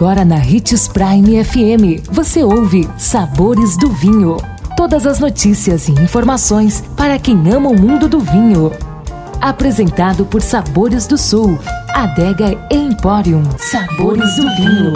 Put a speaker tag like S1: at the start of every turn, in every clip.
S1: Agora na Ritz Prime FM, você ouve Sabores do Vinho. Todas as notícias e informações para quem ama o mundo do vinho. Apresentado por Sabores do Sul, Adega Emporium. Sabores do Vinho.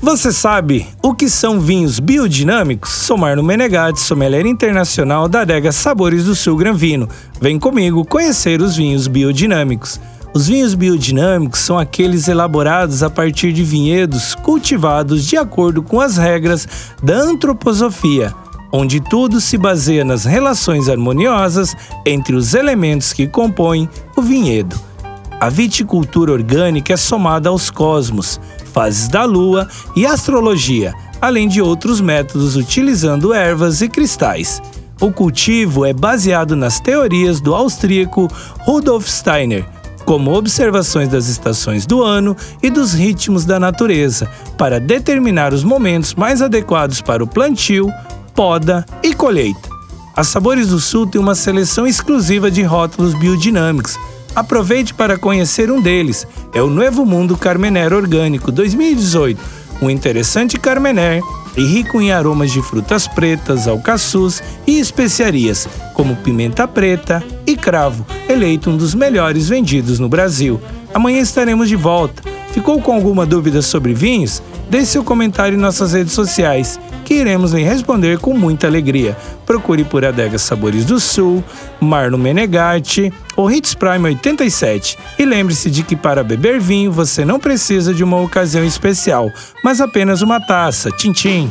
S2: Você sabe o que são vinhos biodinâmicos? Sou Marno Menegatti, sommelier internacional da adega Sabores do Sul Gran Vino. Vem comigo conhecer os vinhos biodinâmicos. Os vinhos biodinâmicos são aqueles elaborados a partir de vinhedos cultivados de acordo com as regras da antroposofia, onde tudo se baseia nas relações harmoniosas entre os elementos que compõem o vinhedo. A viticultura orgânica é somada aos cosmos, fases da lua e astrologia, além de outros métodos utilizando ervas e cristais. O cultivo é baseado nas teorias do austríaco Rudolf Steiner, como observações das estações do ano e dos ritmos da natureza, para determinar os momentos mais adequados para o plantio, poda e colheita. A Sabores do Sul tem uma seleção exclusiva de rótulos biodinâmicos. Aproveite para conhecer um deles. É o Novo Mundo Carmener Orgânico 2018, um interessante Carmener e rico em aromas de frutas pretas, alcaçuz e especiarias, como pimenta preta e cravo, eleito um dos melhores vendidos no Brasil. Amanhã estaremos de volta. Ficou com alguma dúvida sobre vinhos? Deixe seu comentário em nossas redes sociais, que iremos lhe responder com muita alegria. Procure por Adega Sabores do Sul, Marno Menegatti ou Hits Prime 87. E lembre-se de que para beber vinho você não precisa de uma ocasião especial, mas apenas uma taça. Tchim, tchim.